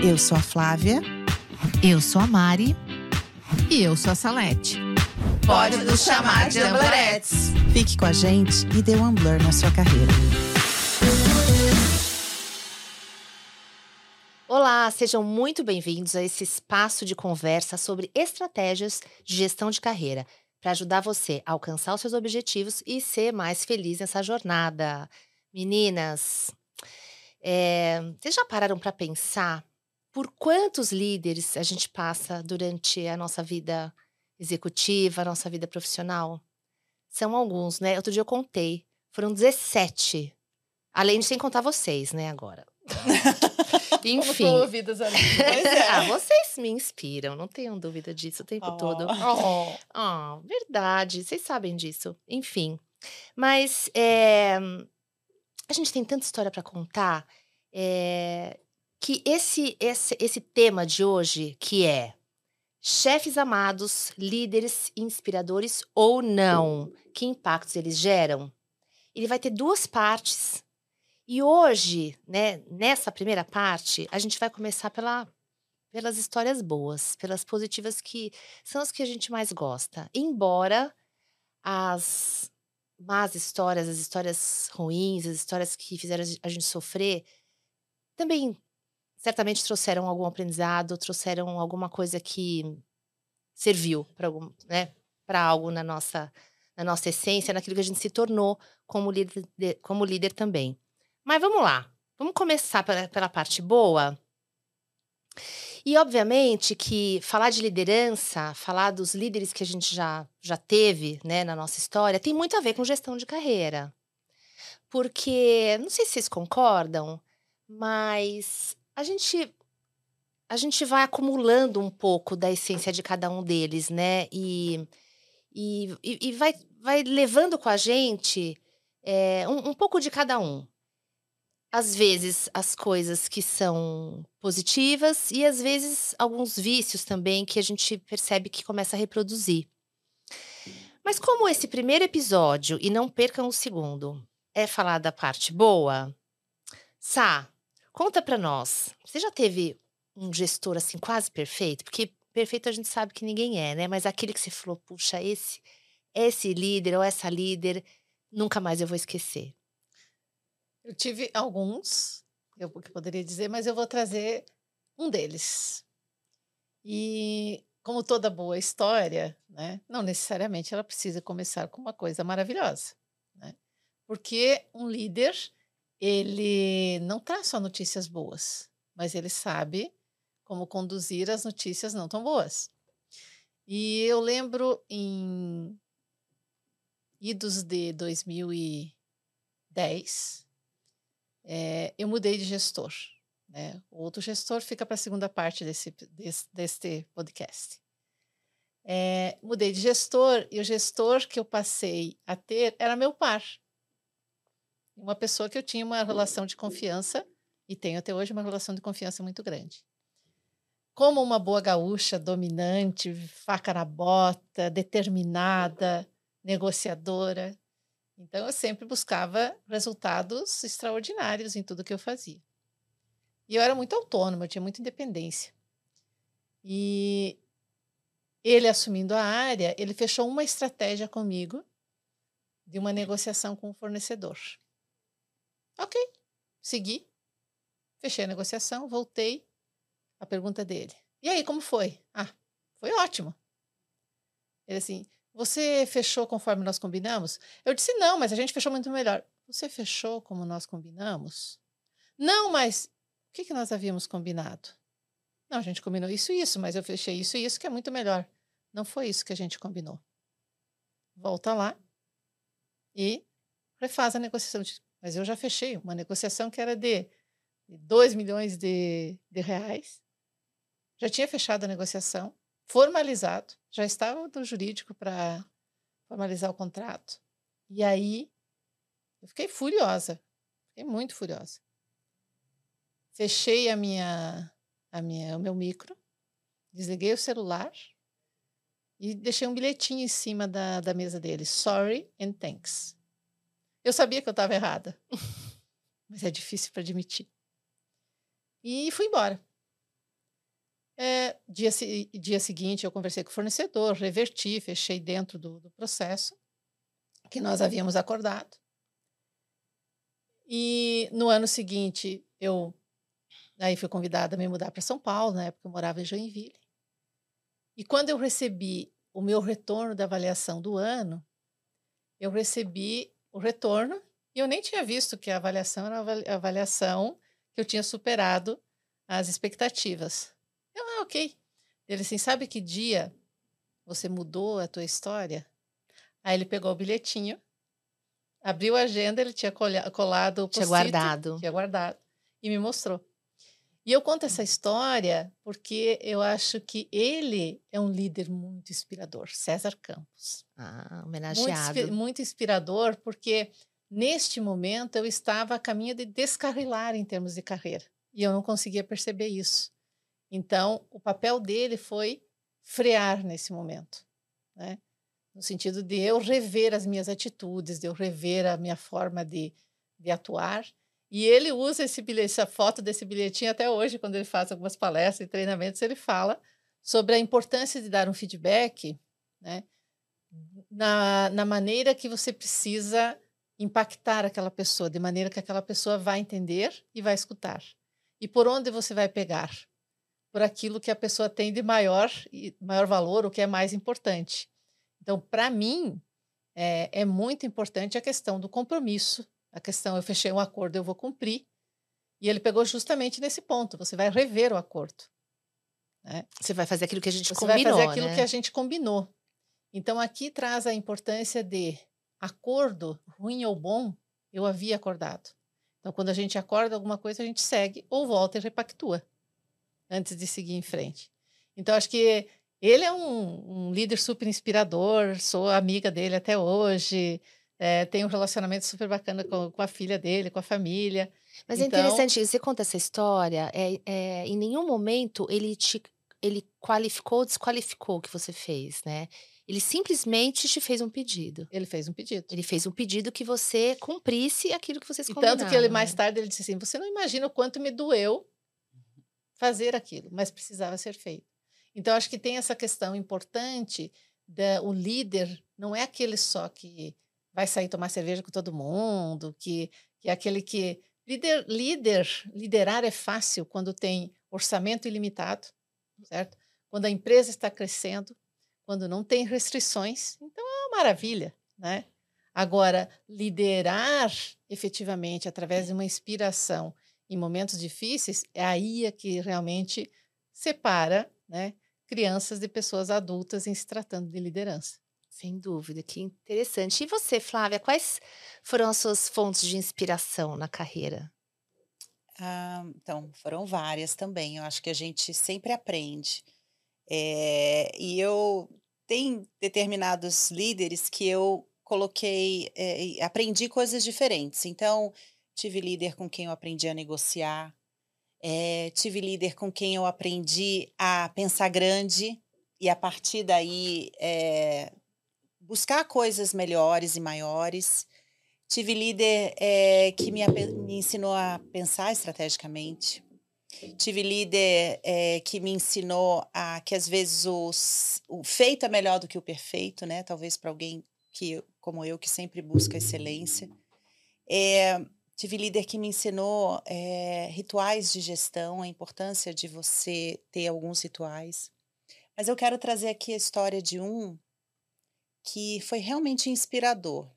Eu sou a Flávia. Eu sou a Mari. E eu sou a Salete. Pode nos chamar de Amblerettes. Fique com a gente e dê um Blur na sua carreira. Olá, sejam muito bem-vindos a esse espaço de conversa sobre estratégias de gestão de carreira para ajudar você a alcançar os seus objetivos e ser mais feliz nessa jornada. Meninas, é, vocês já pararam para pensar por quantos líderes a gente passa durante a nossa vida executiva, a nossa vida profissional? São alguns, né? Outro dia eu contei, foram 17. Além de sem contar vocês, né, agora. Enfim. Como ouvidas ali. É. ah, vocês me inspiram, não tenham dúvida disso o tempo Oh. todo. Oh. Ah, verdade, vocês sabem disso. Enfim. Mas é, a gente tem tanta história para contar é, que esse, esse, esse tema de hoje, que é chefes amados, líderes inspiradores ou não, que impactos eles geram, ele vai ter duas partes. E hoje, né, nessa primeira parte, a gente vai começar pela, pelas histórias boas, pelas positivas que são as que a gente mais gosta. Embora as más histórias, as histórias ruins, as histórias que fizeram a gente sofrer, também certamente trouxeram algum aprendizado, trouxeram alguma coisa que serviu para algum, né, para algo na nossa na nossa essência, naquilo que a gente se tornou como líder, de- como líder também. Mas vamos lá. Vamos começar pela, pela parte boa. E, obviamente, que falar de liderança, falar dos líderes que a gente já, já teve né, na nossa história, tem muito a ver com gestão de carreira. Porque, não sei se vocês concordam, mas a gente, a gente vai acumulando um pouco da essência de cada um deles, né? E, e, e, vai, vai levando com a gente é, um, um pouco de cada um às vezes as coisas que são positivas e às vezes alguns vícios também que a gente percebe que começa a reproduzir. Mas como esse primeiro episódio, e não percam o segundo, é falar da parte boa, Sá, conta pra nós. Você já teve um gestor assim quase perfeito? Porque perfeito a gente sabe que ninguém é, né? Mas aquele que você falou, puxa, esse esse líder ou essa líder, nunca mais eu vou esquecer. Eu tive alguns, eu poderia dizer, mas eu vou trazer um deles. E como toda boa história, né, não necessariamente ela precisa começar com uma coisa maravilhosa, né? Porque um líder, ele não traz só notícias boas, mas ele sabe como conduzir as notícias não tão boas. E eu lembro em idos de 2010, é, eu mudei de gestor. Né? O outro gestor fica para a segunda parte desse, desse, deste podcast. É, mudei de gestor e o gestor que eu passei a ter era meu par. Uma pessoa que eu tinha uma relação de confiança e tenho até hoje uma relação de confiança muito grande. Como uma boa gaúcha, dominante, faca na bota, determinada, negociadora, então, eu sempre buscava resultados extraordinários em tudo que eu fazia. E eu era muito autônoma, eu tinha muita independência. E ele assumindo a área, ele fechou uma estratégia comigo de uma negociação com o fornecedor. Ok, segui, fechei a negociação, voltei. A pergunta dele: E aí, como foi? Ah, foi ótimo. Ele assim: você fechou conforme nós combinamos? Eu disse, não, mas a gente fechou muito melhor. Você fechou como nós combinamos? Não, mas o que, que nós havíamos combinado? Não, a gente combinou isso e isso, mas eu fechei isso e isso, que é muito melhor. Não foi isso que a gente combinou. Volta lá e refaz a negociação. Mas eu já fechei uma negociação que era de 2 milhões de, de reais. Já tinha fechado a negociação formalizado, já estava no jurídico para formalizar o contrato. E aí eu fiquei furiosa, fiquei muito furiosa. Fechei a minha, a minha, o meu micro, desliguei o celular e deixei um bilhetinho em cima da, da mesa dele. Sorry and thanks. Eu sabia que eu estava errada, mas é difícil para admitir. E fui embora. É, dia, dia seguinte, eu conversei com o fornecedor, reverti, fechei dentro do, do processo que nós havíamos acordado. E no ano seguinte, eu aí fui convidada a me mudar para São Paulo, na época eu morava em Joinville. E quando eu recebi o meu retorno da avaliação do ano, eu recebi o retorno e eu nem tinha visto que a avaliação era a avaliação que eu tinha superado as expectativas. Eu, ah, ok. Ele assim, sabe que dia você mudou a tua história? Aí ele pegou o bilhetinho, abriu a agenda, ele tinha colado o Tinha guardado. Tinha guardado. E me mostrou. E eu conto essa história porque eu acho que ele é um líder muito inspirador, César Campos. Ah, homenageado. Muito, muito inspirador, porque neste momento eu estava a caminho de descarrilar em termos de carreira. E eu não conseguia perceber isso. Então, o papel dele foi frear nesse momento, né? no sentido de eu rever as minhas atitudes, de eu rever a minha forma de, de atuar. E ele usa esse bilhete, essa foto desse bilhetinho até hoje, quando ele faz algumas palestras e treinamentos, ele fala sobre a importância de dar um feedback né, na, na maneira que você precisa impactar aquela pessoa, de maneira que aquela pessoa vai entender e vai escutar. E por onde você vai pegar? por aquilo que a pessoa tem de maior, maior valor, o que é mais importante. Então, para mim, é, é, muito importante a questão do compromisso, a questão, eu fechei um acordo, eu vou cumprir. E ele pegou justamente nesse ponto, você vai rever o acordo. Né? Você vai fazer aquilo que a gente você combinou, vai fazer aquilo né? que a gente combinou. Então, aqui traz a importância de acordo, ruim ou bom, eu havia acordado. Então, quando a gente acorda alguma coisa, a gente segue ou volta e repactua antes de seguir em frente. Então, acho que ele é um, um líder super inspirador, sou amiga dele até hoje, é, tenho um relacionamento super bacana com, com, a filha dele, com a família. Mas é então... é interessante, você conta essa história, é, é, em nenhum momento ele te ele qualificou ou desqualificou o que você fez, né? Ele simplesmente te fez um pedido. Ele fez um pedido. Ele fez um pedido que você cumprisse aquilo que vocês e combinaram. Tanto que ele mais né? tarde ele disse assim: "Você não imagina o quanto me doeu fazer aquilo, mas precisava ser feito. Então, acho que tem essa questão importante da o líder não é aquele só que vai sair tomar cerveja com todo mundo, que, que é aquele que líder, líder, liderar é fácil quando tem orçamento ilimitado, certo? Quando a empresa está crescendo, quando não tem restrições, então é uma maravilha, né? Agora, liderar efetivamente através de uma inspiração em momentos difíceis, é aí é que realmente separa né, crianças de pessoas adultas em se tratando de liderança. Sem dúvida, que interessante. E você, Flávia, quais foram as suas fontes de inspiração na carreira? Ah, então, foram várias também. Eu acho que a gente sempre aprende. É, e eu tenho determinados líderes que eu coloquei, é, aprendi coisas diferentes. Então, tive líder com quem eu aprendi a negociar, é, tive líder com quem eu aprendi a pensar grande e a partir daí é, buscar coisas melhores e maiores. Tive líder é, que me, me, ensinou a pensar estrategicamente. Tive líder que me ensinou a que às vezes os, o feito é melhor do que o perfeito, né? Talvez para alguém que como eu que sempre busca excelência. É, Tive líder que me ensinou é, rituais de gestão, a importância de você ter alguns rituais. Mas eu quero trazer aqui a história de um que foi realmente inspirador.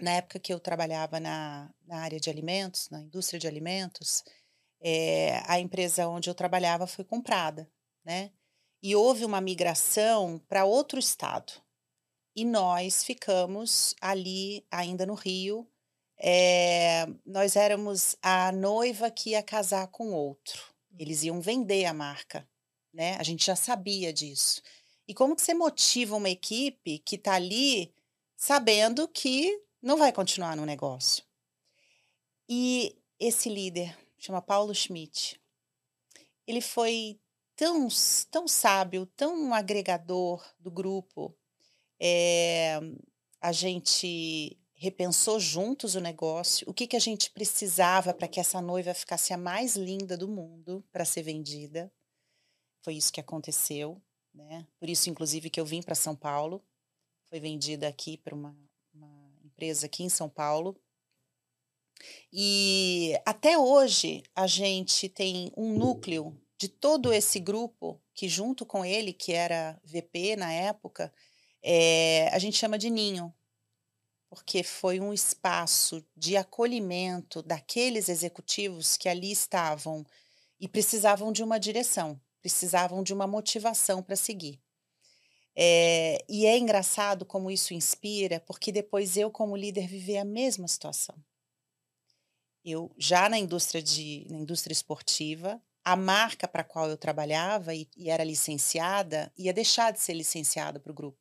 Na época que eu trabalhava na, na área de alimentos, na indústria de alimentos, é, a empresa onde eu trabalhava foi comprada, né? E houve uma migração para outro estado. E nós ficamos ali, ainda no Rio, é, nós éramos a noiva que ia casar com outro. Eles iam vender a marca, né? A gente já sabia disso. E como que você motiva uma equipe que está ali sabendo que não vai continuar no negócio? E esse líder, chama Paulo Schmidt, ele foi tão, tão sábio, tão agregador do grupo. É, a gente repensou juntos o negócio, o que, que a gente precisava para que essa noiva ficasse a mais linda do mundo para ser vendida. foi isso que aconteceu, né? Por isso, inclusive, que eu vim para São Paulo. Foi vendida aqui para uma, uma empresa aqui em São Paulo. E até hoje a gente tem um núcleo de todo esse grupo que junto com ele, que era VP na época, é, a gente chama de ninho, porque foi um espaço de acolhimento daqueles executivos que ali estavam e precisavam de uma direção, precisavam de uma motivação para seguir. É, e é engraçado como isso inspira, porque depois eu, como líder, vivi a mesma situação. Eu, já na indústria, de, na indústria esportiva, a marca para a qual eu trabalhava e, e era licenciada ia deixar de ser licenciada para o grupo.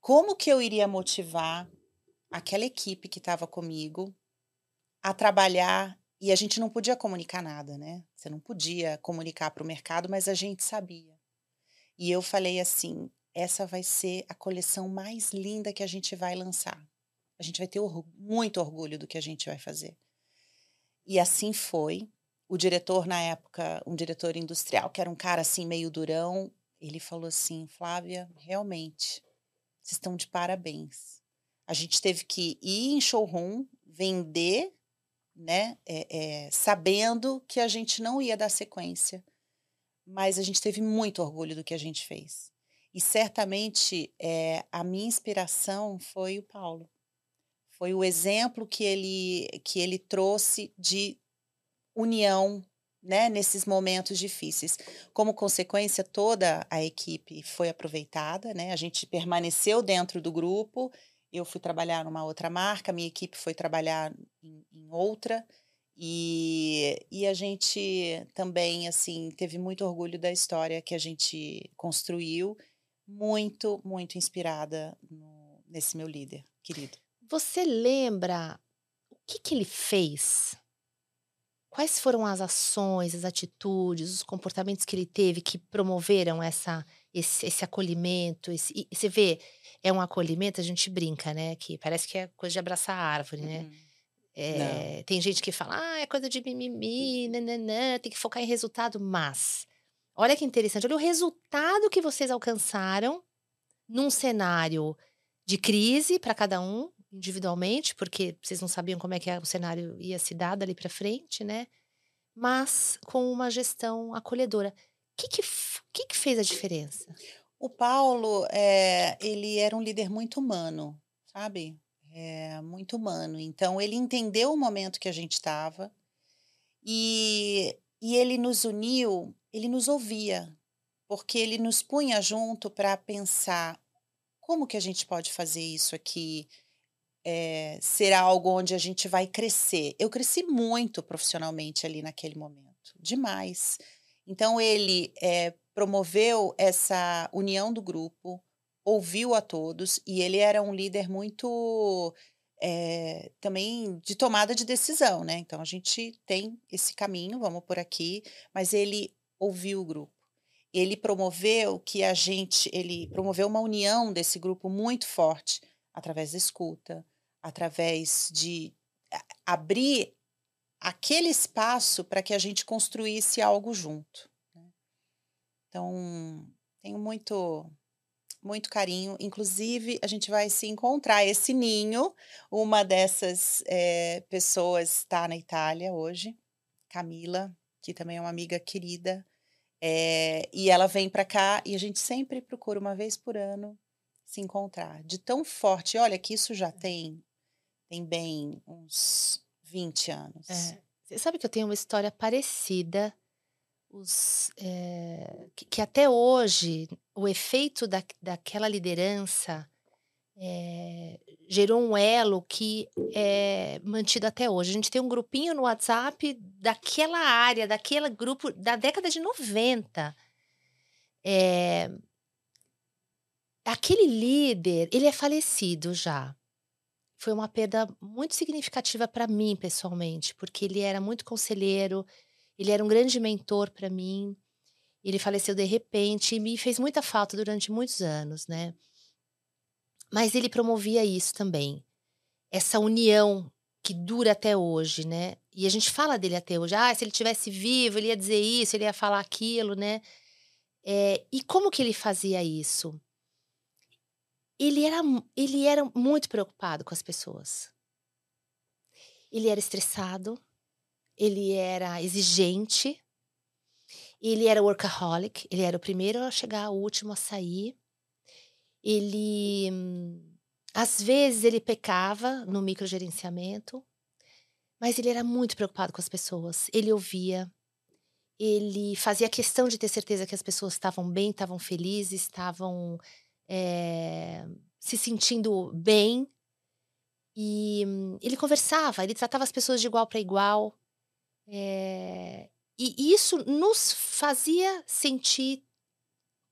Como que eu iria motivar aquela equipe que estava comigo a trabalhar e a gente não podia comunicar nada, né? Você não podia comunicar para o mercado, mas a gente sabia. E eu falei assim: essa vai ser a coleção mais linda que a gente vai lançar. A gente vai ter muito orgulho do que a gente vai fazer. E assim foi. O diretor, na época, um diretor industrial, que era um cara assim meio durão, ele falou assim: Flávia, realmente, vocês estão de parabéns. A gente teve que ir em showroom, vender, né, é, é, sabendo que a gente não ia dar sequência. Mas a gente teve muito orgulho do que a gente fez. E certamente é, a minha inspiração foi o Paulo. Foi o exemplo que ele, que ele trouxe de união né, nesses momentos difíceis. Como consequência, toda a equipe foi aproveitada, né? A gente permaneceu dentro do grupo eu fui trabalhar numa outra marca, minha equipe foi trabalhar em, em outra. E, e a gente também, assim, teve muito orgulho da história que a gente construiu, muito, muito inspirada no, nesse meu líder querido. Você lembra o que, que ele fez? Quais foram as ações, as atitudes, os comportamentos que ele teve que promoveram essa, esse, esse acolhimento? Esse, você vê, é um acolhimento, a gente brinca, né? Que parece que é coisa de abraçar a árvore, né? Uhum. É, tem gente que fala, ah, é coisa de mimimi, nananã, tem que focar em resultado, mas olha que interessante, olha o resultado que vocês alcançaram num cenário de crise para cada um, individualmente, porque vocês não sabiam como é que o cenário ia se dar dali para frente, né? Mas com uma gestão acolhedora. O que, que, que, que fez a diferença? O Paulo, é, ele era um líder muito humano, sabe? É, muito humano. Então, ele entendeu o momento que a gente estava e, e ele nos uniu, ele nos ouvia, porque ele nos punha junto para pensar como que a gente pode fazer isso aqui é, ser algo onde a gente vai crescer. Eu cresci muito profissionalmente ali naquele momento, demais. Então, ele é, promoveu essa união do grupo, ouviu a todos e ele era um líder muito é, também de tomada de decisão, né? Então a gente tem esse caminho, vamos por aqui, mas ele ouviu o grupo. Ele promoveu que a gente, ele promoveu uma união desse grupo muito forte através da escuta, através de abrir aquele espaço para que a gente construísse algo junto. Então, tenho muito muito carinho. Inclusive, a gente vai se encontrar esse ninho. Uma dessas é, pessoas está na Itália hoje, Camila, que também é uma amiga querida. É, e ela vem para cá e a gente sempre procura uma vez por ano se encontrar. De tão forte, olha que isso já tem tem bem uns 20 anos. É. Você sabe que eu tenho uma história parecida os, é, que, que, até hoje o efeito da, daquela liderança é, gerou um elo que é mantido até hoje. A gente tem um grupinho no WhatsApp daquela área, daquele grupo da década de 90. É, aquele líder, ele é falecido já. Foi uma perda muito significativa para mim, pessoalmente, porque ele era muito conselheiro, ele era um grande mentor para mim. Ele faleceu de repente e me fez muita falta durante muitos anos, né? Mas ele promovia isso também. Essa união que dura até hoje, né? E a gente fala dele até hoje. Ah, se ele tivesse vivo, ele ia dizer isso, ele ia falar aquilo, né? É, e como que ele fazia isso? Ele era, ele era muito preocupado com as pessoas. Ele era estressado, ele era exigente, ele era workaholic, ele era o primeiro a chegar, o último a sair. Ele, às vezes, ele pecava no microgerenciamento, mas ele era muito preocupado com as pessoas. Ele ouvia, ele fazia questão de ter certeza que as pessoas estavam bem, estavam felizes, estavam é, se sentindo bem. E ele conversava, ele tratava as pessoas de igual para igual. É, e isso nos fazia sentir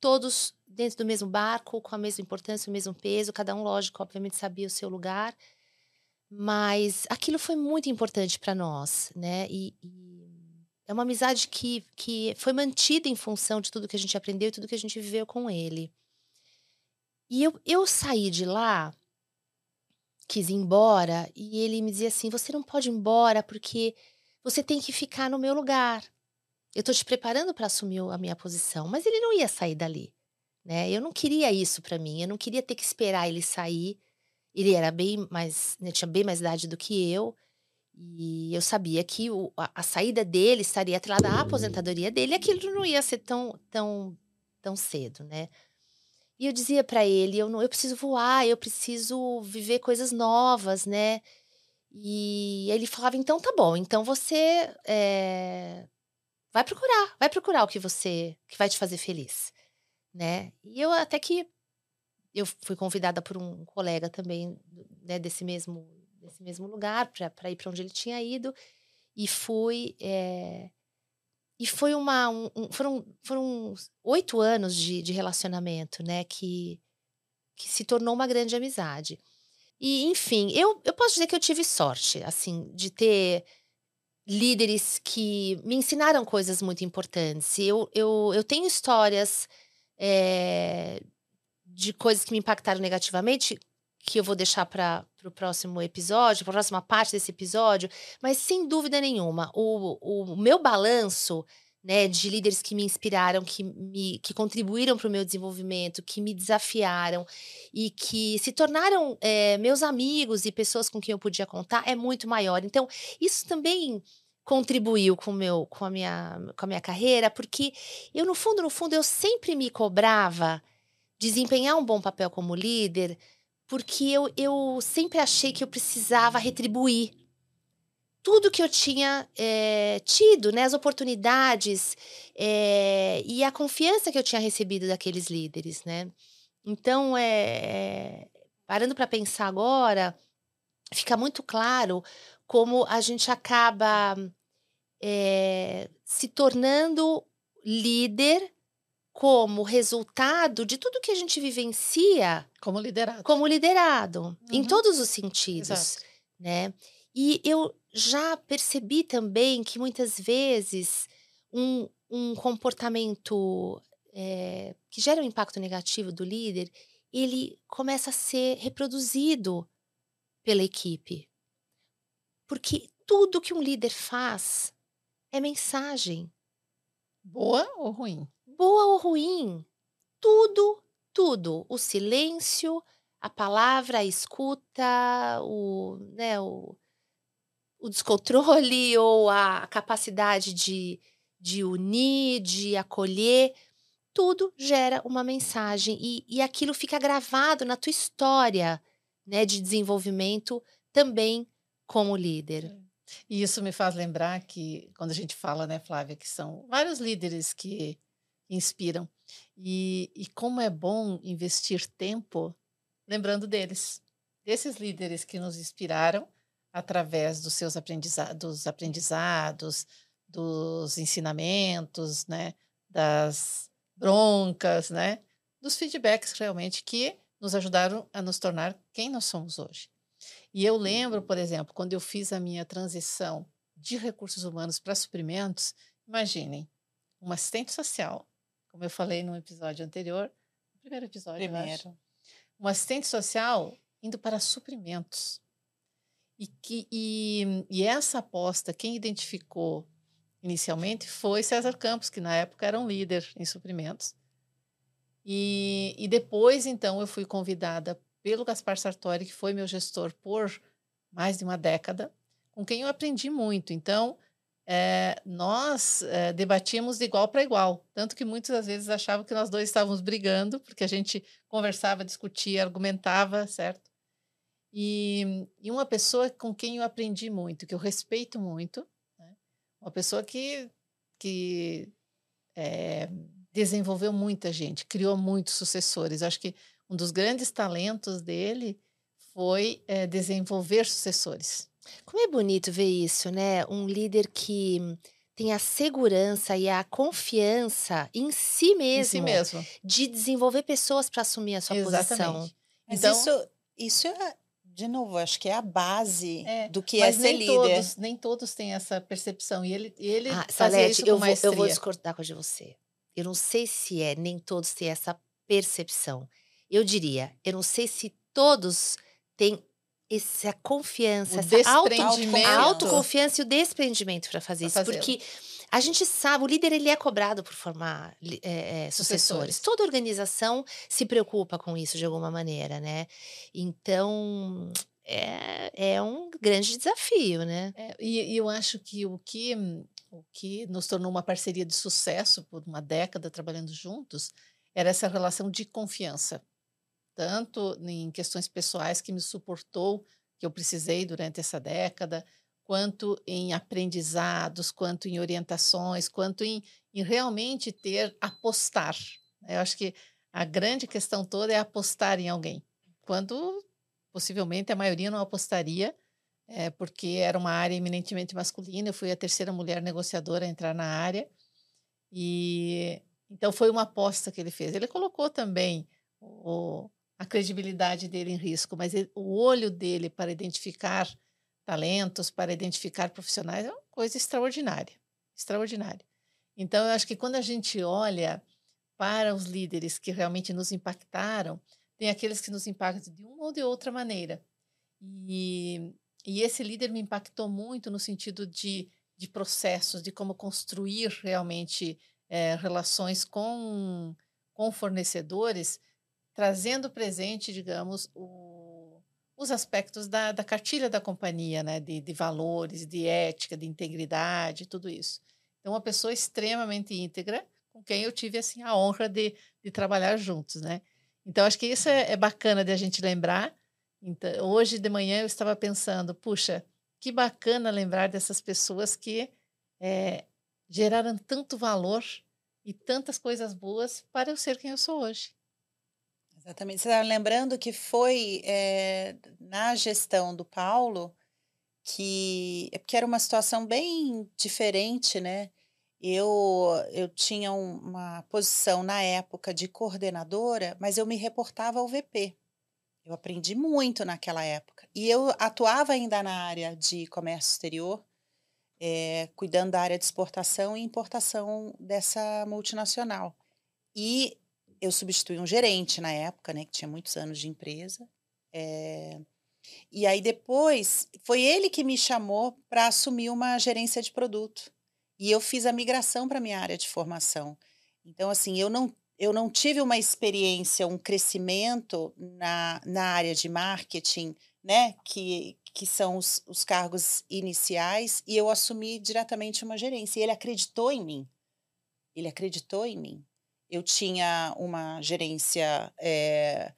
todos dentro do mesmo barco, com a mesma importância, o mesmo peso. Cada um, lógico, obviamente sabia o seu lugar. Mas aquilo foi muito importante para nós, né? E, e, é uma amizade que, que foi mantida em função de tudo que a gente aprendeu e tudo que a gente viveu com ele. E eu, eu saí de lá, quis ir embora, e ele me dizia assim: você não pode ir embora porque você tem que ficar no meu lugar. Eu estou te preparando para assumir a minha posição. Mas ele não ia sair dali. Né? Eu não queria isso para mim. Eu não queria ter que esperar ele sair. Ele era bem mais, né, tinha bem mais idade do que eu. E eu sabia que o, a, a, saída dele estaria atrelada à aposentadoria dele. Aquilo não ia ser tão, tão, tão cedo, né? E eu dizia para ele, eu não, eu preciso voar, eu preciso viver coisas novas, né? E ele falava, então tá bom, então você é, vai procurar, vai procurar o que você, que vai te fazer feliz, né? E eu até que eu fui convidada por um colega também, né, desse mesmo, desse mesmo lugar, para ir para onde ele tinha ido, e fui, é, e foi uma. Um, um, foram, foram oito anos de, de relacionamento, né? Que, que se tornou uma grande amizade. E, enfim, eu, eu posso dizer que eu tive sorte, assim, de ter líderes que me ensinaram coisas muito importantes. Eu, eu, eu tenho histórias é, de coisas que me impactaram negativamente, que eu vou deixar para o próximo episódio, para a próxima parte desse episódio, mas sem dúvida nenhuma, o, o meu balanço né, de líderes que me inspiraram, que, me, que contribuíram para o meu desenvolvimento, que me desafiaram e que se tornaram é, meus amigos e pessoas com quem eu podia contar é muito maior. Então, isso também contribuiu com, meu, com, a minha, com a minha carreira, porque eu, no fundo, no fundo, eu sempre me cobrava desempenhar um bom papel como líder, porque eu, eu sempre achei que eu precisava retribuir tudo que eu tinha é, tido, né, as oportunidades é, e a confiança que eu tinha recebido daqueles líderes, né? Então, é, parando para pensar agora, fica muito claro como a gente acaba se tornando líder como resultado de tudo que a gente vivencia como liderado, como liderado uhum. em todos os sentidos, Exato. né? E eu já percebi também que muitas vezes um, um comportamento é, que gera um impacto negativo do líder, ele começa a ser reproduzido pela equipe. Porque tudo que um líder faz é mensagem. Boa ou ruim? Boa ou ruim. Tudo, tudo. O silêncio, a palavra, a escuta, o, né, o, o descontrole ou a capacidade de, de unir, de acolher, tudo gera uma mensagem e, e aquilo fica gravado na tua história né, de desenvolvimento também como líder. É. E isso me faz lembrar que, quando a gente fala, né, Flávia, que são vários líderes que inspiram. E, e como é bom investir tempo lembrando deles, desses líderes que nos inspiraram através dos seus aprendizados, dos aprendizados, dos ensinamentos, né, das broncas, né, dos feedbacks realmente que nos ajudaram a nos tornar quem nós somos hoje. E eu lembro, por exemplo, quando eu fiz a minha transição de recursos humanos para suprimentos, imaginem, um assistente social, como eu falei no episódio anterior, no primeiro episódio, primeiro. um assistente social indo para suprimentos. E, que, e, e essa aposta, quem identificou inicialmente foi César Campos, que na época era um líder em suprimentos, E, e depois, então, eu fui convidada pelo Gaspar Sartori, que foi meu gestor por mais de uma década, com quem eu aprendi muito. Então, é, nós é, debatíamos de igual para igual, tanto que muitas vezes achavam que nós dois estávamos brigando, porque a gente conversava, discutia, argumentava, certo? E, e uma pessoa com quem eu aprendi muito, que eu respeito muito, né? uma pessoa que, que é, desenvolveu muita gente, criou muitos sucessores. Eu acho que um dos grandes talentos dele foi é, desenvolver sucessores. Como é bonito ver isso, né? Um líder que tem a segurança e a confiança em si mesmo, em si mesmo. de desenvolver pessoas para assumir a sua Exatamente. posição. Mas Então- isso, isso é, de novo, acho que é a base É, do que é ser nem líder. todos, nem todos têm essa percepção. E ele, e ele Ah, Salete, isso eu vou, eu vou discordar com a de você. Eu não sei se é, nem todos têm essa percepção. Eu diria, eu não sei se todos têm essa confiança, O essa auto, desprendimento. a autoconfiança e o desprendimento para fazer Pra isso. Porque a gente sabe, o líder ele é cobrado por formar é, é, sucessores. Sucessores. Toda organização se preocupa com isso de alguma maneira, né? Então, é, é um grande desafio, né? É, e, e eu acho que o que o que nos tornou uma parceria de sucesso por uma década trabalhando juntos era essa relação de confiança, tanto em questões pessoais que me suportou, que eu precisei durante essa década, quanto em aprendizados, quanto em orientações, quanto em, em realmente ter apostar. Eu acho que a grande questão toda é apostar em alguém, quando possivelmente a maioria não apostaria é, porque era uma área eminentemente masculina. Eu fui a terceira mulher negociadora a entrar na área. E então foi uma aposta que ele fez. Ele colocou também o, a credibilidade dele em risco, mas ele- o olho dele para identificar talentos, para identificar profissionais, é uma coisa extraordinária. Extraordinária. Então, eu acho que quando a gente olha para os líderes que realmente nos impactaram, tem aqueles que nos impactam de uma ou de outra maneira. E, e esse líder me impactou muito no sentido de, de processos, de como construir realmente eh, relações com, com fornecedores, trazendo presente, digamos, o, os aspectos da, da cartilha da companhia, né? de, de valores, de ética, de integridade, tudo isso. Então, uma pessoa extremamente íntegra, com quem eu tive assim a honra de, de trabalhar juntos, né? Então, acho que isso é, é bacana de a gente lembrar. Então, hoje de manhã eu estava pensando, puxa, que bacana lembrar dessas pessoas que eh, geraram tanto valor e tantas coisas boas para eu ser quem eu sou hoje. Exatamente. Você está lembrando que foi eh, na gestão do Paulo que, é porque era uma situação bem diferente, né? Eu, eu tinha um- uma posição na época de coordenadora, mas eu me reportava ao VP. Eu aprendi muito naquela época. E eu atuava ainda na área de comércio exterior, eh, cuidando da área de exportação e importação dessa multinacional. E eu substituí um gerente na época, né, que tinha muitos anos de empresa. eh, e aí depois foi ele que me chamou para assumir uma gerência de produto. E eu fiz a migração para minha área de formação. Então, assim, eu não, eu não tive uma experiência, um crescimento na, na área de marketing, né, que, que são os, os cargos iniciais, e eu assumi diretamente uma gerência. E ele acreditou em mim. Ele acreditou em mim. Eu tinha uma gerência eh,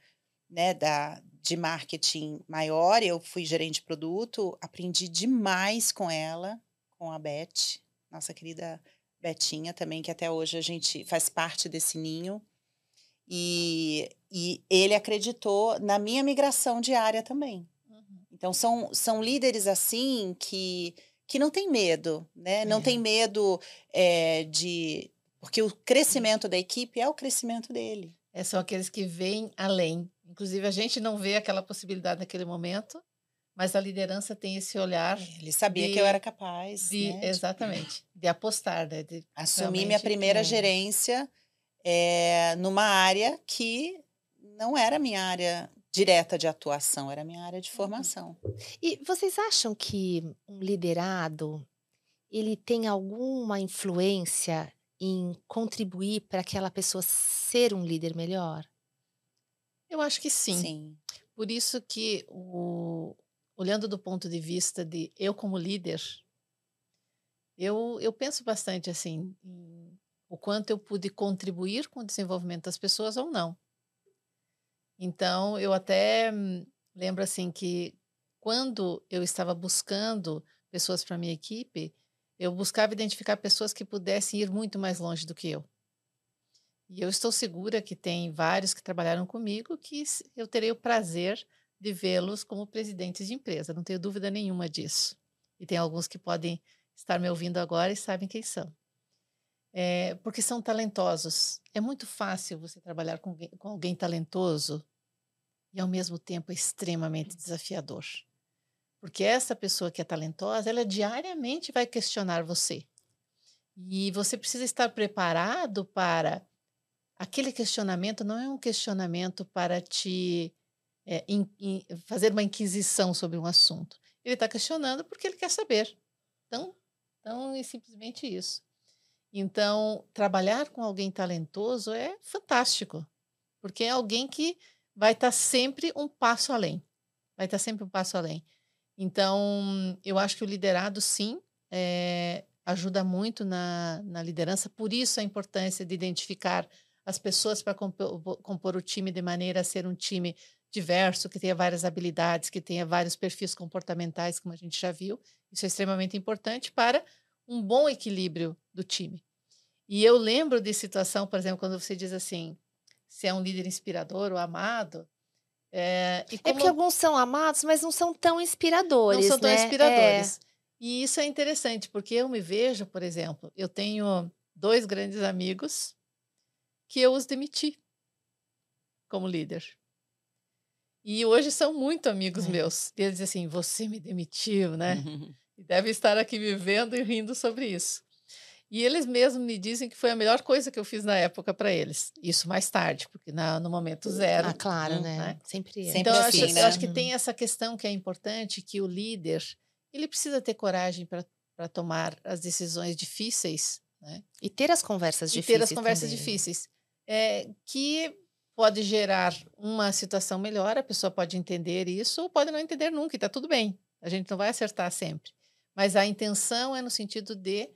né, da, de marketing maior, eu fui gerente de produto, aprendi demais com ela, com a Beth, nossa querida Betinha também, que até hoje a gente faz parte desse ninho. E, e ele acreditou na minha migração de área também. Então, são, são líderes assim que, que não tem medo, né? Não É. tem medo eh, de. Porque o crescimento da equipe é o crescimento dele. É, são aqueles que veem além. Inclusive, a gente não vê aquela possibilidade naquele momento, mas a liderança tem esse olhar Ele sabia que De- eu era capaz. de, né, de exatamente, de apostar, né? de assumir minha primeira é. gerência eh, numa área que não era minha área direta de atuação, era minha área de formação. E vocês acham que um liderado ele tem alguma influência em contribuir para aquela pessoa ser um líder melhor? Eu acho que sim. Sim. Por isso que, o, olhando do ponto de vista de eu como líder, eu, eu penso bastante assim, em o quanto eu pude contribuir com o desenvolvimento das pessoas ou não. Então, eu até hum, lembro assim que quando eu estava buscando pessoas para minha equipe, eu buscava identificar pessoas que pudessem ir muito mais longe do que eu. E eu estou segura que tem vários que trabalharam comigo que eu terei o prazer de vê-los como presidentes de empresa, não tenho dúvida nenhuma disso. E tem alguns que podem estar me ouvindo agora e sabem quem são. É, porque são talentosos. É muito fácil você trabalhar com, com alguém talentoso e, ao mesmo tempo, é extremamente desafiador. Porque essa pessoa que é talentosa, ela diariamente vai questionar você. E você precisa estar preparado para. Aquele questionamento não é um questionamento para te é, in, in, fazer uma inquisição sobre um assunto. Ele está questionando porque ele quer saber. Então, então, é simplesmente isso. Então, trabalhar com alguém talentoso é fantástico, porque é alguém que vai estar tá sempre um passo além. Vai estar tá sempre um passo além. Então, eu acho que o liderado, sim, é, ajuda muito na, na liderança, por isso a importância de identificar as pessoas para compor, compor, o time de maneira a ser um time diverso, que tenha várias habilidades, que tenha vários perfis comportamentais, como a gente já viu. Isso é extremamente importante para um bom equilíbrio do time. E eu lembro de situação, por exemplo, quando você diz assim, se é um líder inspirador ou amado. É, como... é porque alguns são amados, mas não são tão inspiradores. Não são tão né? inspiradores. É. E isso é interessante, porque eu me vejo, por exemplo, eu tenho dois grandes amigos que eu os demiti como líder. E hoje são muito amigos é. meus. E eles dizem assim: você me demitiu, né? E deve estar aqui me vendo e rindo sobre isso. E eles mesmos me dizem que foi a melhor coisa que eu fiz na época para eles. Isso mais tarde, porque na, no momento zero. Ah, claro, né? né? Sempre é. Então, eu acho, né? eu acho que tem essa questão que é importante, que o líder, ele precisa ter coragem para tomar as decisões difíceis, né? E ter as conversas e difíceis ter as conversas também. Né? difíceis. É, que pode gerar uma situação melhor, a pessoa pode entender isso ou pode não entender nunca, e está tudo bem. A gente não vai acertar sempre. Mas a intenção é no sentido de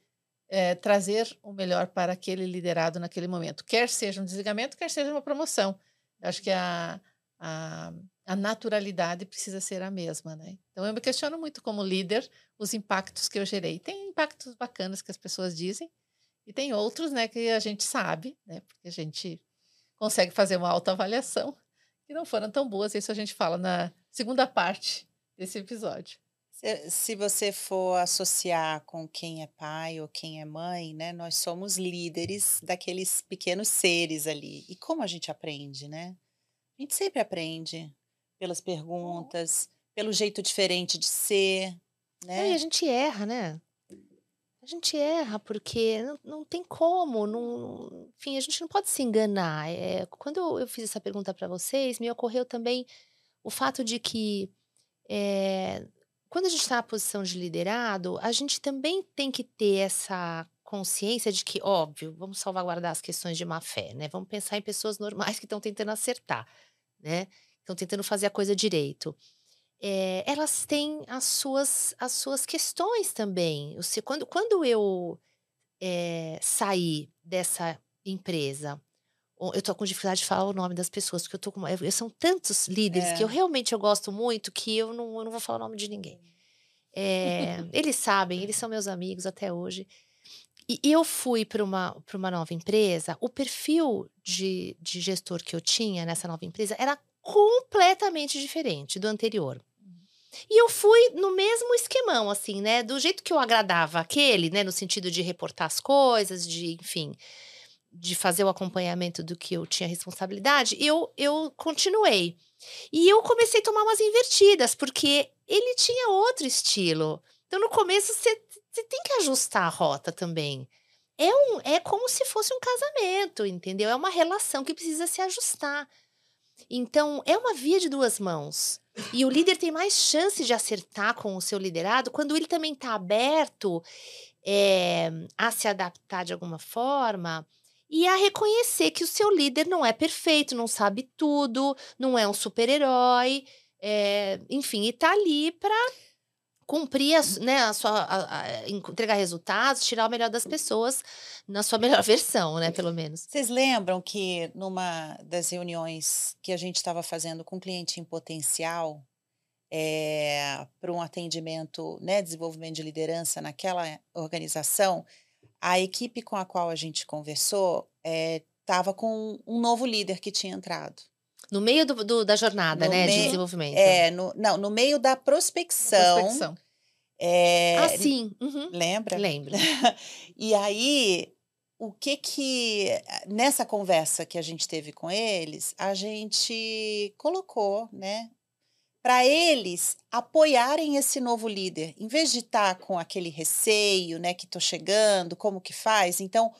é, trazer o melhor para aquele liderado naquele momento, quer seja um desligamento, quer seja uma promoção. Eu acho que a, a, a, naturalidade precisa ser a mesma, né? Então eu me questiono muito como líder os impactos que eu gerei. Tem impactos bacanas que as pessoas dizem e tem outros, né, que a gente sabe, né, porque a gente consegue fazer uma autoavaliação que não foram tão boas. Isso a gente fala na segunda parte desse episódio. Se você for associar com quem é pai ou quem é mãe, né, nós somos líderes daqueles pequenos seres ali. E como a gente aprende, né? A gente sempre aprende pelas perguntas, pelo jeito diferente de ser, né? É, e a gente erra, né? A gente erra porque não, não tem como, não, enfim, a gente não pode se enganar. É, quando eu, eu fiz essa pergunta para vocês, me ocorreu também o fato de que é, quando a gente está na posição de liderado, a gente também tem que ter essa consciência de que, óbvio, vamos salvaguardar as questões de má fé, né? Vamos pensar em pessoas normais que estão tentando acertar, né? Estão tentando fazer a coisa direito. É, elas têm as suas, as suas questões também. Quando, quando eu é, saí dessa empresa, eu tô com dificuldade de falar o nome das pessoas, porque eu tô com. Eu, são tantos líderes é. que eu realmente eu gosto muito que eu não, eu não vou falar o nome de ninguém. É, eles sabem, eles são meus amigos até hoje. E, e eu fui para uma, uma nova empresa, o perfil de, de gestor que eu tinha nessa nova empresa era completamente diferente do anterior. E eu fui no mesmo esquemão, assim, né? Do jeito que eu agradava aquele, né? No sentido de reportar as coisas, de, enfim, de fazer o acompanhamento do que eu tinha responsabilidade, eu, eu continuei. E eu comecei a tomar umas invertidas, porque ele tinha outro estilo. Então, no começo, você tem que ajustar a rota também. É, um, é como se fosse um casamento, entendeu? É uma relação que precisa se ajustar. Então, é uma via de duas mãos. E o líder tem mais chance de acertar com o seu liderado quando ele também está aberto é, a se adaptar de alguma forma e a reconhecer que o seu líder não é perfeito, não sabe tudo, não é um super-herói, é, enfim, e tá ali para cumprir a, né, a sua a, a, entregar resultados, tirar o melhor das pessoas na sua melhor versão, né, pelo menos. Vocês lembram que numa das reuniões que a gente estava fazendo com cliente em potencial é, para um atendimento, né, desenvolvimento de liderança naquela organização, a equipe com a qual a gente conversou estava é, com um novo líder que tinha entrado. No meio do, do da jornada, no né, de desenvolvimento. É, no, não, no meio da prospecção. prospecção. É, ah, sim. Uhum. Lembra? Lembro. e aí, o que que nessa conversa que a gente teve com eles, a gente colocou, né, para eles apoiarem esse novo líder, em vez de estar tá com aquele receio, né, que estou chegando, como que faz? Então,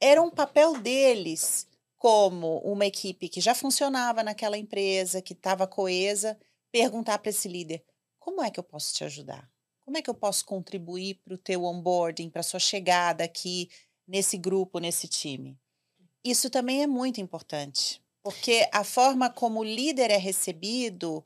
era um papel deles, como uma equipe que já funcionava naquela empresa, que estava coesa, perguntar para esse líder: como é que eu posso te ajudar? Como é que eu posso contribuir para o teu onboarding, para a sua chegada aqui nesse grupo, nesse time? Isso também é muito importante, porque a forma como o líder é recebido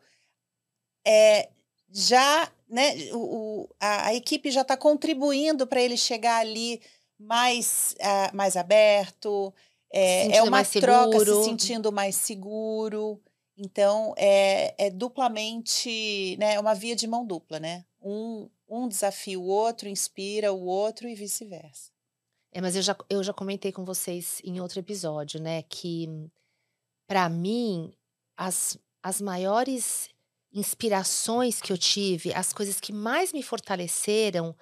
é, já né, o, a, a equipe já está contribuindo para ele chegar ali mais, uh, mais aberto, é, é uma troca se sentindo mais seguro. Então, é, é duplamente, né, é uma via de mão dupla, né? Um, um desafia o outro, inspira o outro e vice-versa. É, mas eu já, eu já comentei com vocês em outro episódio, né, que para mim as, as maiores inspirações que eu tive, as coisas que mais me fortaleceram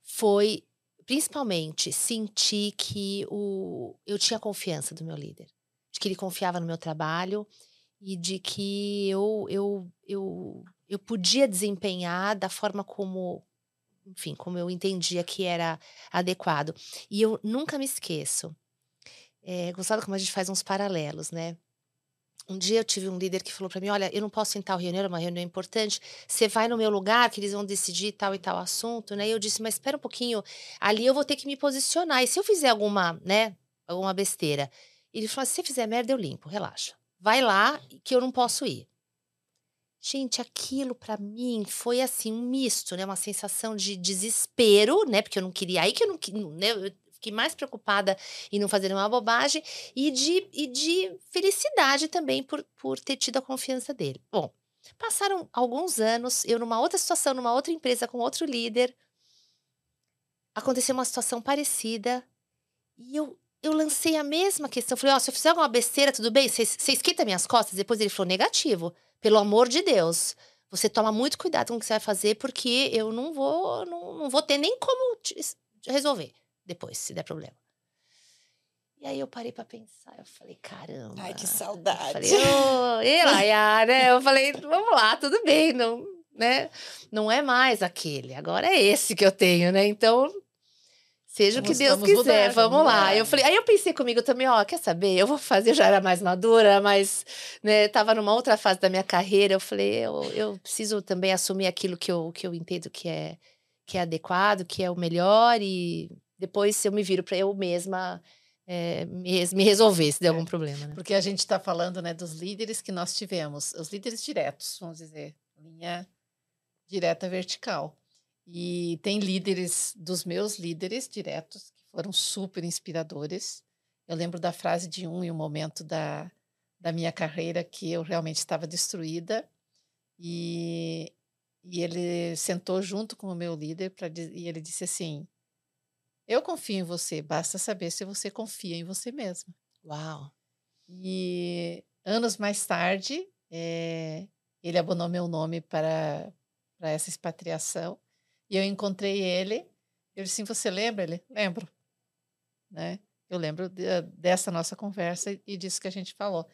foi principalmente sentir que o, eu tinha confiança do meu líder, de que ele confiava no meu trabalho e de que eu, eu, eu, eu podia desempenhar da forma como, enfim, como eu entendia que era adequado. E eu nunca me esqueço. É, como a gente faz uns paralelos, né? Um dia eu tive um líder que falou para mim: Olha, eu não posso sentar reunião, era uma reunião importante. Você vai no meu lugar, que eles vão decidir tal e tal assunto, né? E eu disse: Mas espera um pouquinho, ali eu vou ter que me posicionar. E se eu fizer alguma, né, alguma besteira? Ele falou: Se você fizer merda, eu limpo, relaxa. Vai lá, que eu não posso ir. Gente, aquilo para mim foi assim um misto, né? Uma sensação de desespero, né? Porque eu não queria aí que eu não, né? Fiquei mais preocupada em não fazer uma bobagem e de, e de felicidade também por, por ter tido a confiança dele. Bom, passaram alguns anos, eu numa outra situação, numa outra empresa com outro líder, aconteceu uma situação parecida e eu, eu lancei a mesma questão. Falei, ó, oh, se eu fizer alguma besteira, tudo bem? Você esquenta minhas costas? Depois ele falou, negativo. Pelo amor de Deus. Você toma muito cuidado com o que você vai fazer, porque eu não vou, não, não vou ter nem como resolver depois, se der problema. E aí eu parei para pensar, eu falei, caramba. Ai, que saudade. Eu falei, oh, né? Eu falei, vamos lá, tudo bem, não, né? Não é mais aquele, agora é esse que eu tenho, né? Então, seja vamos, o que Deus quiser, mudar, vamos, vamos lá. Eu falei, aí eu pensei comigo também, ó, quer saber? Eu vou fazer, eu já era mais madura, mas, né, tava numa outra fase da minha carreira, eu falei, eu, eu preciso também assumir aquilo que eu, que eu entendo que é, que é adequado, que é o melhor e depois eu me viro para eu mesma é, me, resolver se der é, algum problema. Né? Porque a gente está falando né, dos líderes que nós tivemos, os líderes diretos, vamos dizer, linha direta vertical. E tem líderes, dos meus líderes diretos, que foram super inspiradores. Eu lembro da frase de um em um momento da, da minha carreira que eu realmente estava destruída. E, e ele sentou junto com o meu líder pra, e ele disse assim: eu confio em você, basta saber se você confia em você mesma. Uau! E anos mais tarde, é, ele abonou meu nome para, para essa expatriação. E eu encontrei ele. Eu disse: Você lembra? Ele: Lembro. Né? Eu lembro de, dessa nossa conversa e disso que a gente falou.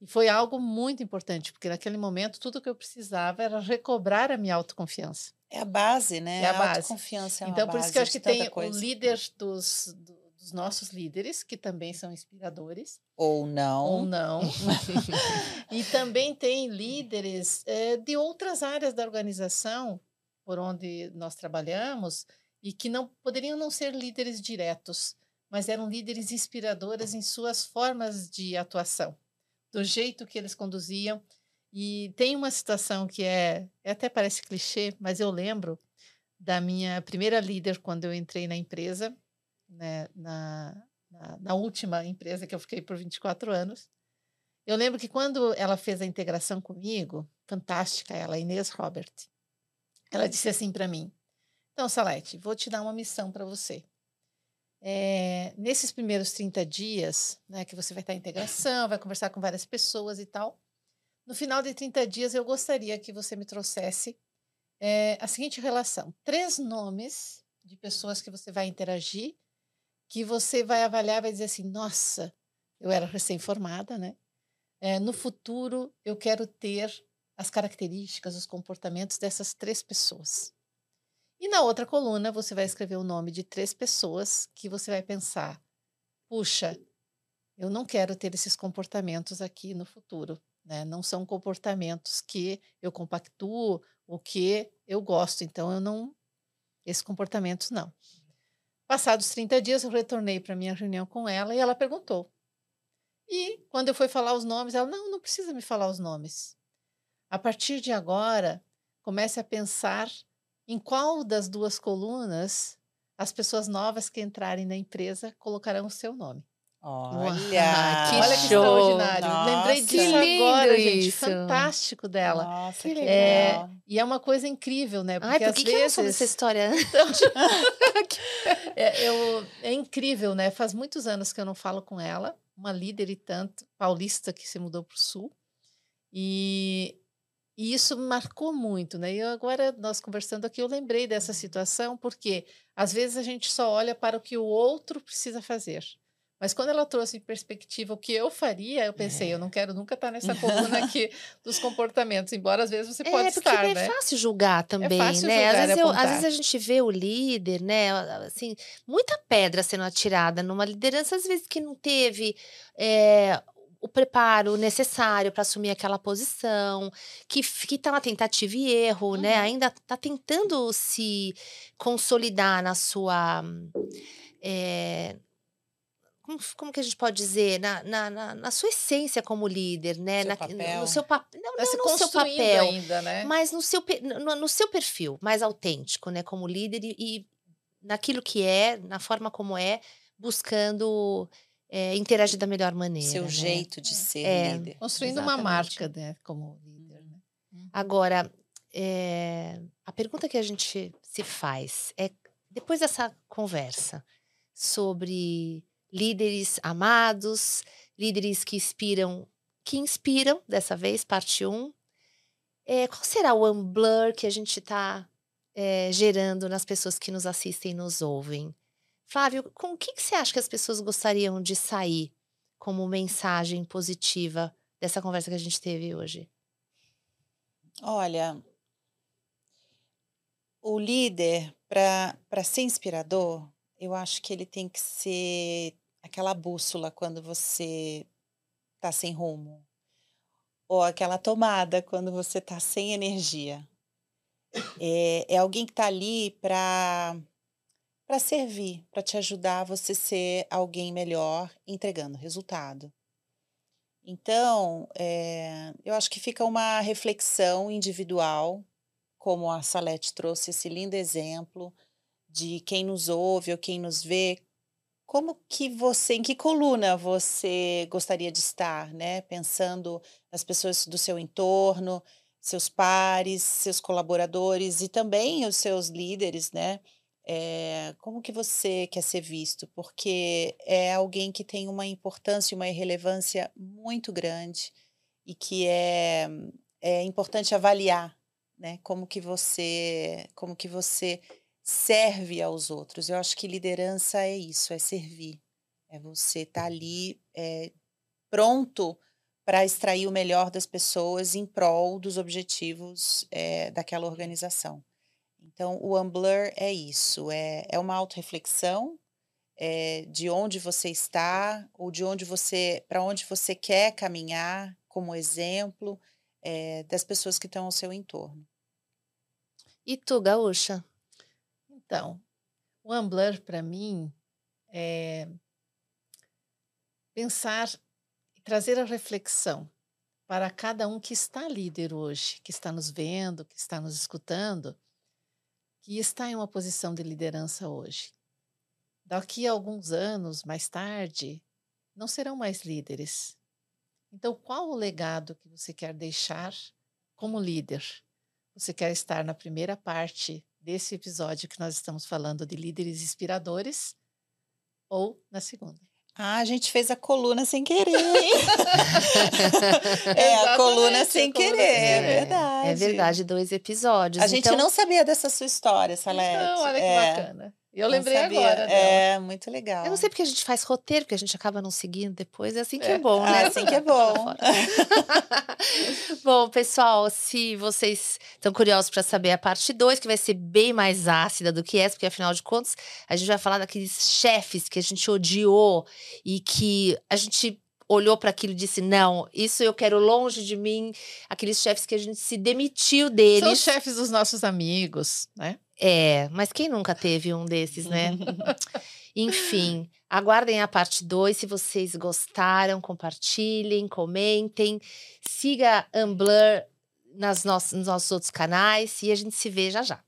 E foi algo muito importante, porque naquele momento tudo que eu precisava era recobrar a minha autoconfiança. É a base, né? É a, base. autoconfiança é Então, por isso que eu acho que tem coisa. o líder dos, dos nossos líderes, que também são inspiradores. Ou não. Ou não. e também tem líderes é, de outras áreas da organização por onde nós trabalhamos e que não poderiam não ser líderes diretos, mas eram líderes inspiradores em suas formas de atuação, do jeito que eles conduziam. E tem uma situação que é, é até parece clichê, mas eu lembro da minha primeira líder quando eu entrei na empresa, né, na, na, na última empresa que eu fiquei por 24 anos. Eu lembro que quando ela fez a integração comigo, fantástica ela, Inês Robert, ela disse assim para mim: Então, Salete, vou te dar uma missão para você. É, nesses primeiros 30 dias, né, que você vai estar em integração, vai conversar com várias pessoas e tal, no final de 30 dias eu gostaria que você me trouxesse é, a seguinte relação: três nomes de pessoas que você vai interagir, que você vai avaliar, vai dizer assim: nossa, eu era recém-formada, né? É, no futuro eu quero ter as características, os comportamentos dessas três pessoas. E na outra coluna você vai escrever o nome de três pessoas que você vai pensar: puxa, eu não quero ter esses comportamentos aqui no futuro. Né? Não são comportamentos que eu compactuo ou que eu gosto, então eu não. Esses comportamentos não. Passados 30 dias, eu retornei para minha reunião com ela e ela perguntou. E quando eu fui falar os nomes, ela: não, não precisa me falar os nomes. A partir de agora, comece a pensar em qual das duas colunas as pessoas novas que entrarem na empresa colocarão o seu nome. Olha, que Olha que show. extraordinário. Nossa. Lembrei Que disso agora, gente. isso. Fantástico dela. Nossa, Que que legal. legal. E é uma coisa incrível, né? Porque Ai, por às que, que eu não vezes dessa história? é, eu- é incrível, né? Faz muitos anos que eu não falo com ela, uma líder e tanto, paulista que se mudou para o sul. E, e isso marcou muito, né? E agora, nós conversando aqui, eu lembrei dessa situação, porque às vezes a gente só olha para o que o outro precisa fazer. Mas quando ela trouxe em perspectiva o que eu faria, eu pensei, eu não quero nunca estar nessa coluna aqui dos comportamentos, embora às vezes você pode é, porque estar, é né? fácil julgar também, fácil né? julgar às, vezes eu- às vezes a gente vê o líder, né? Assim, muita pedra sendo atirada numa liderança, às vezes que não teve é, o preparo necessário para assumir aquela posição, que, f- que tá na tentativa e erro, né? Uhum. Ainda tá tentando se consolidar na sua. é, como, como que a gente pode dizer? Na, na, na, na sua essência como líder, né? Seu Na- papel. No seu papel. Não, Tá se não no seu papel ainda, né? mas no seu, no, no seu perfil mais autêntico, né, como líder e, e naquilo que é, na forma como é, buscando é, interagir da melhor maneira. Seu né? jeito de ser É. líder. Construindo uma Exatamente. marca, né? Como líder, né? Agora, é, a pergunta que a gente se faz é depois dessa conversa sobre líderes amados, líderes que inspiram, que inspiram, dessa vez, parte 1, é, qual será o Unblur que a gente está gerando nas pessoas que nos assistem e nos ouvem? Flávio, com o que, que você acha que as pessoas gostariam de sair como mensagem positiva dessa conversa que a gente teve hoje? Olha, o líder, para ser inspirador, eu acho que ele tem que ser aquela bússola quando você está sem rumo, ou aquela tomada quando você está sem energia. É, é alguém que está ali para para servir, para te ajudar a você ser alguém melhor, entregando resultado. Então, é, eu acho que fica uma reflexão individual, como a Salete trouxe esse lindo exemplo de quem nos ouve ou quem nos vê, como que você, em que coluna você gostaria de estar, né? Pensando nas pessoas do seu entorno, seus pares, seus colaboradores e também os seus líderes, né? É, como que você quer ser visto? Porque é alguém que tem uma importância e uma relevância muito grande e que é, é importante avaliar, né? Como que você, como que você serve aos outros. Eu acho que liderança é isso, é servir, é você estar ali é, pronto para extrair o melhor das pessoas em prol dos objetivos é, daquela organização. Então, o Unblur é isso, é, é uma autorreflexão é, de onde você está ou de onde você, para onde você quer caminhar como exemplo é, das pessoas que estão ao seu entorno. E tu, Gaúcha? Então, O Ambler, para mim, é pensar e trazer a reflexão para cada um que está líder hoje, que está nos vendo, que está nos escutando, que está em uma posição de liderança hoje. Daqui a alguns anos, mais tarde, não serão mais líderes. Então, qual o legado que você quer deixar como líder? Você quer estar na primeira parte desse episódio que nós estamos falando de líderes inspiradores ou na segunda? Ah, a gente fez a coluna sem querer. é, a coluna sem querer, é verdade. É verdade, dois episódios. A gente então... não sabia dessa sua história, Salete. Não, olha que é. bacana. Eu lembrei agora. Dela. É, muito legal. Eu não sei porque a gente faz roteiro, porque a gente acaba não seguindo depois. É assim que é, é bom, né? É assim que é bom. bom, pessoal, se vocês estão curiosos para saber a parte 2, que vai ser bem mais ácida do que essa, porque afinal de contas, a gente vai falar daqueles chefes que a gente odiou e que a gente olhou para aquilo e disse: não, isso eu quero longe de mim. Aqueles chefes que a gente se demitiu deles. São os chefes dos nossos amigos, né? É, mas quem nunca teve um desses, né? Enfim, aguardem a parte 2. Se vocês gostaram, compartilhem, comentem. Siga Amblur nas nossos, nos nossos outros canais e a gente se vê já já.